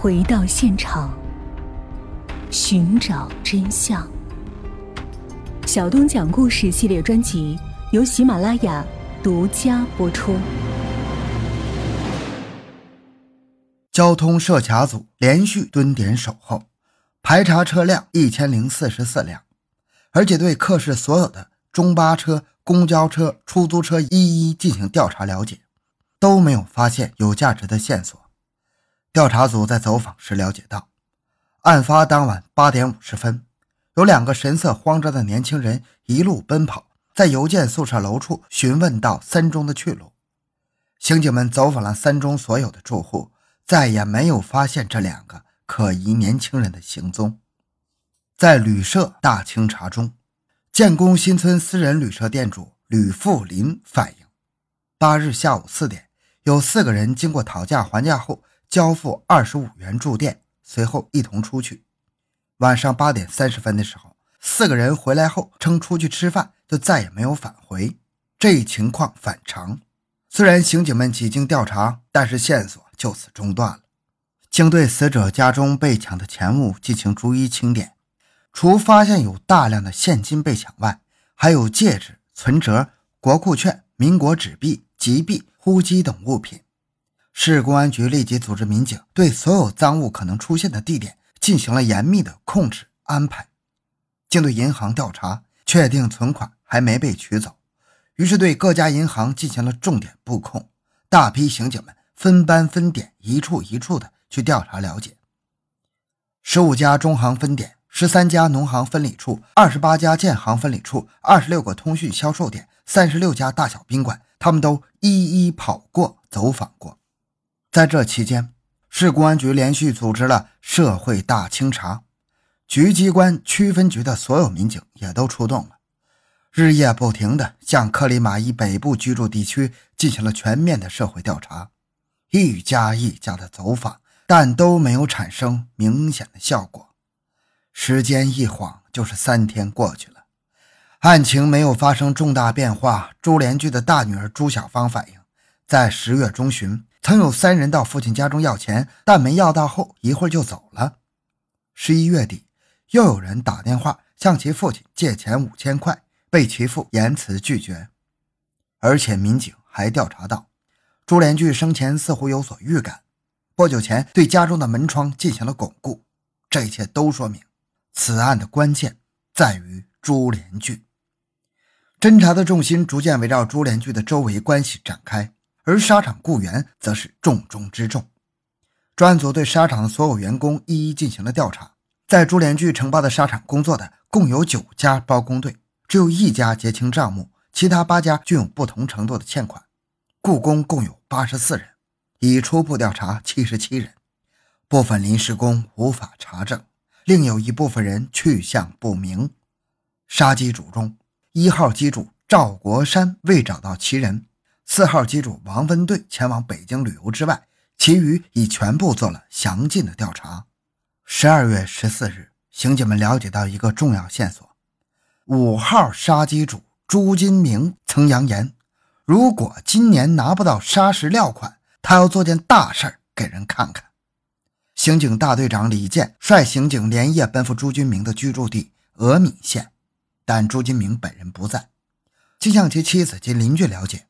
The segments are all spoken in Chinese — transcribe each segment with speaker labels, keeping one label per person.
Speaker 1: 回到现场，寻找真相。小东讲故事系列专辑由喜马拉雅独家播出。
Speaker 2: 交通设卡组连续蹲点守候，排查车辆一千零四十四辆，而且对客市所有的中巴车、公交车、出租车一一进行调查了解，都没有发现有价值的线索。调查组在走访时了解到，案发当晚八点五十分，有两个神色慌张的年轻人一路奔跑，在邮件宿舍楼处询问到三中的去路。刑警们走访了三中所有的住户。再也没有发现这两个可疑年轻人的行踪。在旅社大清查中，建工新村私人旅社店主吕富林反映，八日下午四点，有四个人经过讨价还价后交付二十五元住店，随后一同出去。晚上八点三十分的时候，四个人回来后称出去吃饭，就再也没有返回。这一情况反常。虽然刑警们几经调查，但是线索。就此中断了。经对死者家中被抢的钱物进行逐一清点，除发现有大量的现金被抢外，还有戒指、存折、国库券、民国纸币、吉币、呼机等物品。市公安局立即组织民警对所有赃物可能出现的地点进行了严密的控制安排。经对银行调查，确定存款还没被取走，于是对各家银行进行了重点布控。大批刑警们。分班分点，一处一处的去调查了解。十五家中行分点，十三家农行分理处，二十八家建行分理处，二十六个通讯销售点，三十六家大小宾馆，他们都一一跑过、走访过。在这期间，市公安局连续组织了社会大清查，局机关、区分局的所有民警也都出动了，日夜不停地向克里马伊北部居住地区进行了全面的社会调查。一家一家的走访，但都没有产生明显的效果。时间一晃就是三天过去了，案情没有发生重大变化。朱连聚的大女儿朱小芳反映，在十月中旬，曾有三人到父亲家中要钱，但没要到后一会儿就走了。十一月底，又有人打电话向其父亲借钱五千块，被其父严词拒绝。而且民警还调查到。朱连聚生前似乎有所预感，不久前对家中的门窗进行了巩固，这一切都说明此案的关键在于朱连聚。侦查的重心逐渐围绕朱连聚的周围关系展开，而沙场雇员则是重中之重。专案组对沙场的所有员工一一进行了调查，在朱连聚承包的沙场工作的共有九家包工队，只有一家结清账目，其他八家均有不同程度的欠款。雇工共有八十四人，已初步调查七十七人，部分临时工无法查证，另有一部分人去向不明。杀机主中，一号机主赵国山未找到其人，四号机主王文队前往北京旅游之外，其余已全部做了详尽的调查。十二月十四日，刑警们了解到一个重要线索：五号杀机主朱金明曾扬言。如果今年拿不到砂石料款，他要做件大事儿给人看看。刑警大队长李健率刑警连夜奔赴朱金明的居住地峨岷县，但朱金明本人不在。经向其妻子及邻居了解，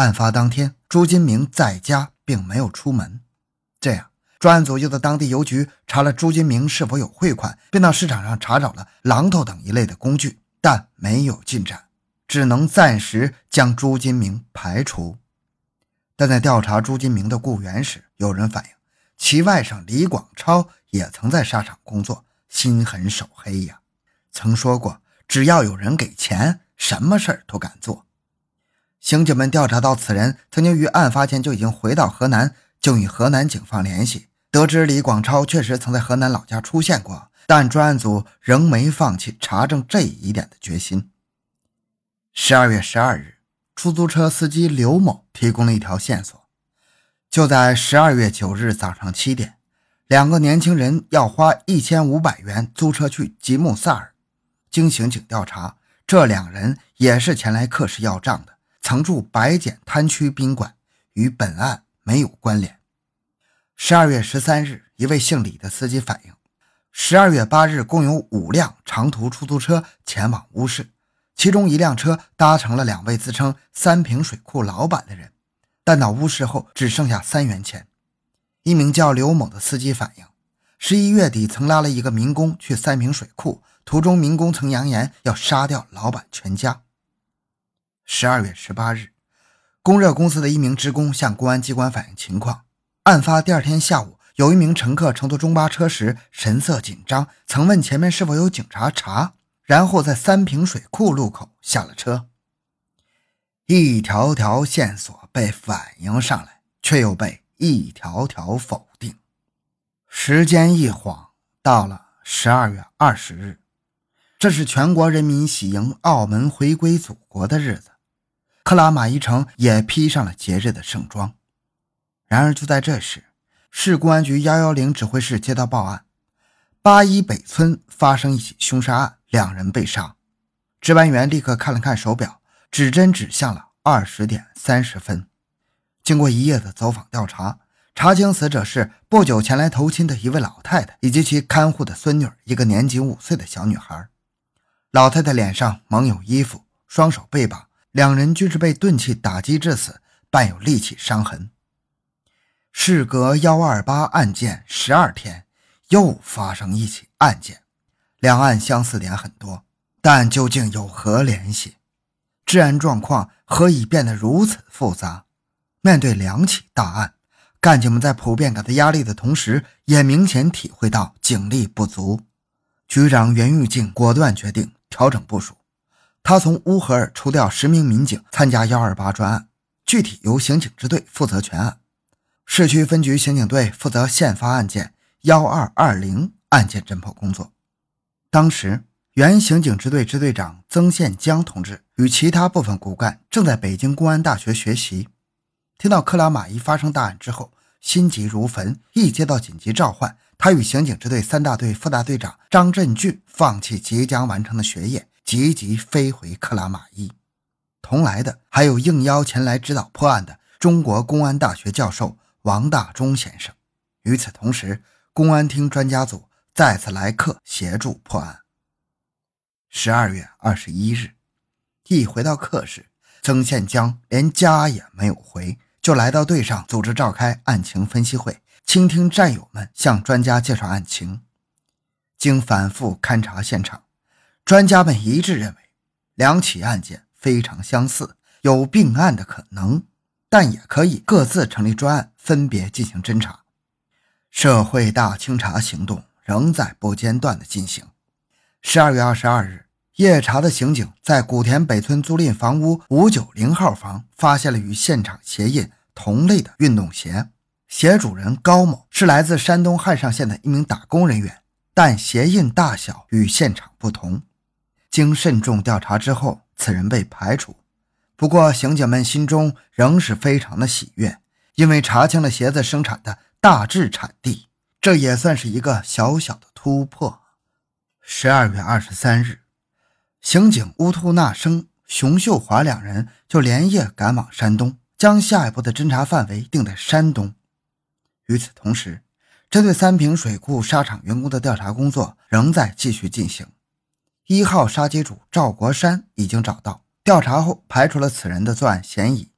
Speaker 2: 案发当天朱金明在家，并没有出门。这样，专案组又在当地邮局查了朱金明是否有汇款，并到市场上查找了榔头等一类的工具，但没有进展。只能暂时将朱金明排除，但在调查朱金明的雇员时，有人反映其外甥李广超也曾在沙场工作，心狠手黑呀，曾说过只要有人给钱，什么事儿都敢做。刑警们调查到此人曾经于案发前就已经回到河南，就与河南警方联系，得知李广超确实曾在河南老家出现过，但专案组仍没放弃查证这一点的决心。十二月十二日，出租车司机刘某提供了一条线索。就在十二月九日早上七点，两个年轻人要花一千五百元租车去吉木萨尔。经刑警调查，这两人也是前来客市要账的，曾住白碱滩区宾馆，与本案没有关联。十二月十三日，一位姓李的司机反映，十二月八日共有五辆长途出租车前往乌市，其中一辆车搭乘了两位自称三平水库老板的人，但到乌市后只剩下三元钱。一名叫刘某的司机反映，十一月底曾拉了一个民工去三平水库，途中民工曾扬言要杀掉老板全家。十二月十八日。供热公司的一名职工向公安机关反映情况：案发第二天下午，有一名乘客乘坐中巴车时神色紧张，曾问前面是否有警察查，然后在三平水库路口下了车。一条条线索被反映上来，却又被一条条否定。时间一晃，到了十二月二十日，这是全国人民喜迎澳门回归祖国的日子。克拉玛依城也披上了节日的盛装。然而，就在这时，市公安局幺幺零指挥室接到报案：八一北村发生一起凶杀案，两人被杀。值班员立刻看了看手表，指针指向了二十点三十分。经过一夜的走访调查，查清死者是不久前来投亲的一位老太太以及其看护的孙女，一个年仅五岁的小女孩。老太太脸上蒙有衣服，双手被绑。两人均是被钝器打击致死，伴有利器伤痕。事隔幺二八案件十二天，又发生一起案件，两案相似点很多，但究竟有何联系？治安状况何以变得如此复杂？面对两起大案，干警们在普遍感到压力的同时，也明显体会到警力不足。局长袁玉静果断决定调整部署。他从乌合尔抽调十名民警参加幺二八专案，具体由刑警支队负责全案，市区分局刑警队负责现发案件幺二二零案件侦破工作。当时，原刑警支队支队长曾宪江同志与其他部分骨干正在北京公安大学学习，听到克拉玛依发生大案之后，心急如焚。一接到紧急召唤，他与刑警支队三大队副大队长张振俊放弃即将完成的学业。急急飞回克拉玛依，同来的还有应邀前来指导破案的中国公安大学教授王大中先生。与此同时，公安厅专家组再次来客协助破案。十二月二十一日，一回到课室，曾宪江连家也没有回，就来到队上组织召开案情分析会，倾听战友们向专家介绍案情。经反复勘察现场。专家们一致认为，两起案件非常相似，有并案的可能，但也可以各自成立专案，分别进行侦查。社会大清查行动仍在不间断地进行。十二月二十二日，夜查的刑警在古田北村租赁房屋五九零号房发现了与现场鞋印同类的运动鞋，鞋主人高某是来自山东汉上县的一名打工人员，但鞋印大小与现场不同。经慎重调查之后，此人被排除。不过，刑警们心中仍是非常的喜悦，因为查清了鞋子生产的大致产地，这也算是一个小小的突破。十二月二十三日，刑警乌兔纳生、熊秀华两人就连夜赶往山东，将下一步的侦查范围定在山东。与此同时，针对三平水库沙场员工的调查工作仍在继续进行。一号杀机主赵国山已经找到，调查后排除了此人的作案嫌疑。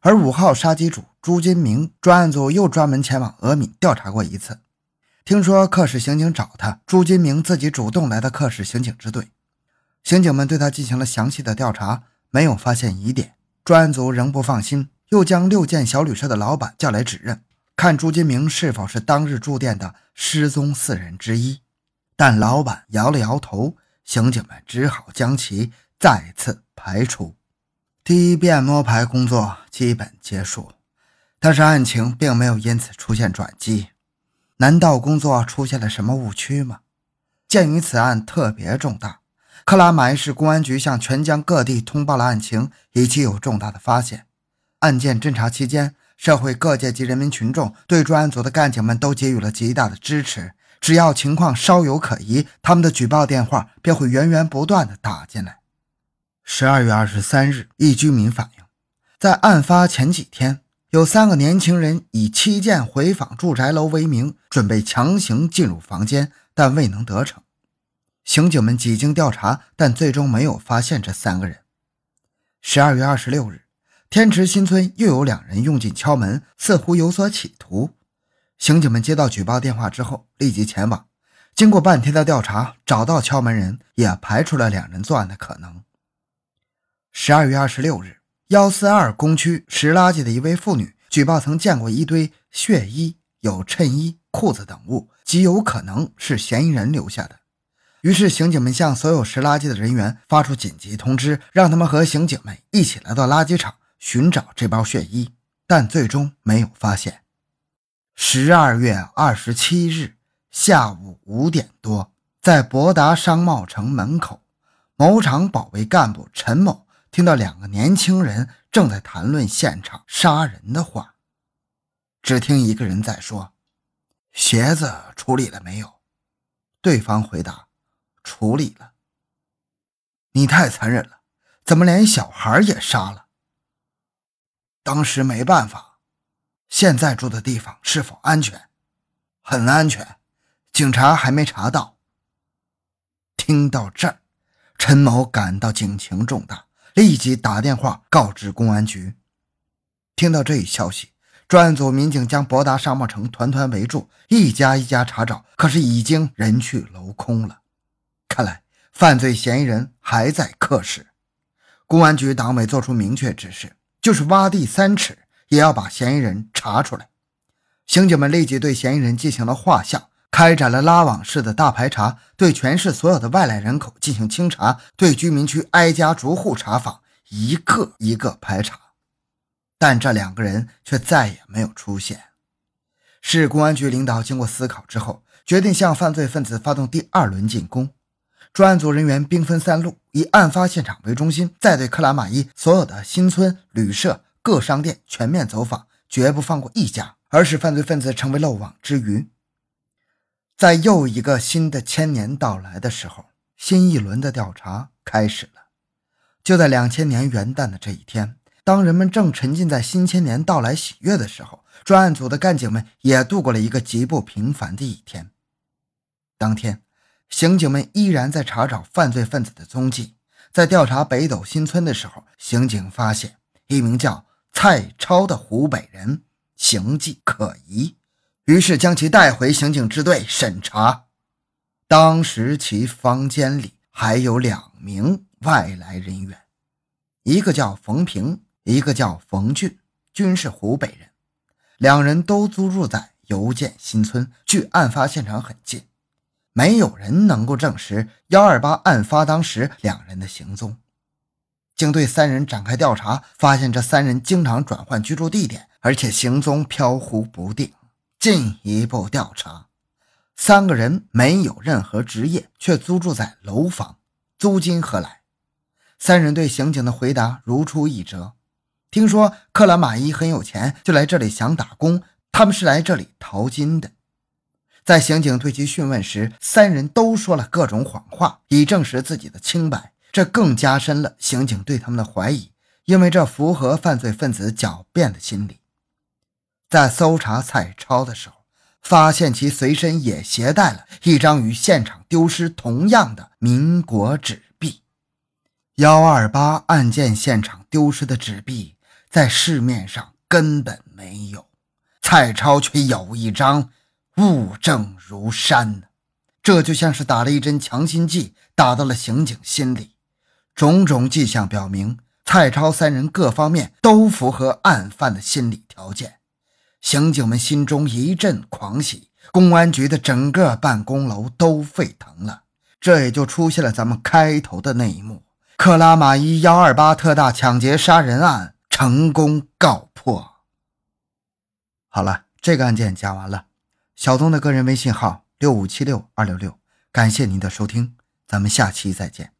Speaker 2: 而五号杀机主朱金明，专案组又专门前往俄闽调查过一次。听说克氏刑警找他，朱金明自己主动来到克氏刑警支队，刑警们对他进行了详细的调查，没有发现疑点。专案组仍不放心，又将六件小旅社的老板叫来指认，看朱金明是否是当日住店的失踪四人之一。但老板摇了摇头。刑警们只好将其再次排除，第一遍摸排工作基本结束，但是案情并没有因此出现转机。难道工作出现了什么误区吗？鉴于此案特别重大，克拉玛依市公安局向全疆各地通报了案情，以及有重大的发现。案件侦查期间，社会各界及人民群众对专案组的干警们都给予了极大的支持。只要情况稍有可疑，他们的举报电话便会源源不断的打进来。十二月二十三日，一居民反映，在案发前几天，有三个年轻人以七件回访住宅楼为名，准备强行进入房间，但未能得逞。刑警们几经调查，但最终没有发现这三个人。十二月二十六日，天池新村又有两人用劲敲门，似乎有所企图。刑警们接到举报电话之后，立即前往。经过半天的调查，找到敲门人，也排除了两人作案的可能。十二月二十六日，幺四二工区拾垃圾的一位妇女举报，曾见过一堆血衣、有衬衣、裤子等物，极有可能是嫌疑人留下的。于是，刑警们向所有拾垃圾的人员发出紧急通知，让他们和刑警们一起来到垃圾场寻找这包血衣，但最终没有发现。十二月二十七日。下午五点多，在博达商贸城门口，某厂保卫干部陈某听到两个年轻人正在谈论现场杀人的话。只听一个人在说：“鞋子处理了没有？”对方回答：“处理了。”你太残忍了，怎么连小孩也杀了？当时没办法。现在住的地方是否安全？很安全。警察还没查到。听到这儿，陈某感到警情重大，立即打电话告知公安局。听到这一消息，专案组民警将博达商贸城团团围住，一家一家查找，可是已经人去楼空了。看来犯罪嫌疑人还在客室。公安局党委作出明确指示，就是挖地三尺，也要把嫌疑人查出来。刑警们立即对嫌疑人进行了画像。开展了拉网式的大排查，对全市所有的外来人口进行清查，对居民区挨家逐户查访，一个一个排查。但这两个人却再也没有出现。市公安局领导经过思考之后，决定向犯罪分子发动第二轮进攻。专案组人员兵分三路，以案发现场为中心，再对克拉玛依所有的新村、旅社、各商店全面走访，绝不放过一家，而使犯罪分子成为漏网之鱼。在又一个新的千年到来的时候，新一轮的调查开始了。就在两千年元旦的这一天，当人们正沉浸在新千年到来喜悦的时候，专案组的干警们也度过了一个极不平凡的一天。当天，刑警们依然在查找犯罪分子的踪迹。在调查北斗新村的时候，刑警发现一名叫蔡超的湖北人，形迹可疑。于是将其带回刑警支队审查。当时其房间里还有两名外来人员，一个叫冯平，一个叫冯俊，均是湖北人。两人都租住在邮建新村，距案发现场很近。没有人能够证实幺二八案发当时两人的行踪。经对三人展开调查，发现这三人经常转换居住地点，而且行踪飘忽不定。进一步调查，三个人没有任何职业，却租住在楼房，租金何来？三人对刑警的回答如出一辙：听说克拉玛依很有钱，就来这里想打工。他们是来这里淘金的。在刑警对其讯问时，三人都说了各种谎话，以证实自己的清白。这更加深了刑警对他们的怀疑，因为这符合犯罪分子狡辩的心理。在搜查蔡超的时候，发现其随身也携带了一张与现场丢失同样的民国纸币。幺二八案件现场丢失的纸币在市面上根本没有，蔡超却有一张，物证如山呢。这就像是打了一针强心剂，打到了刑警心里。种种迹象表明，蔡超三人各方面都符合案犯的心理条件。刑警们心中一阵狂喜，公安局的整个办公楼都沸腾了。这也就出现了咱们开头的那一幕：克拉玛依幺二八特大抢劫杀人案成功告破。好了，这个案件讲完了。小东的个人微信号六五七六二六六，感谢您的收听，咱们下期再见。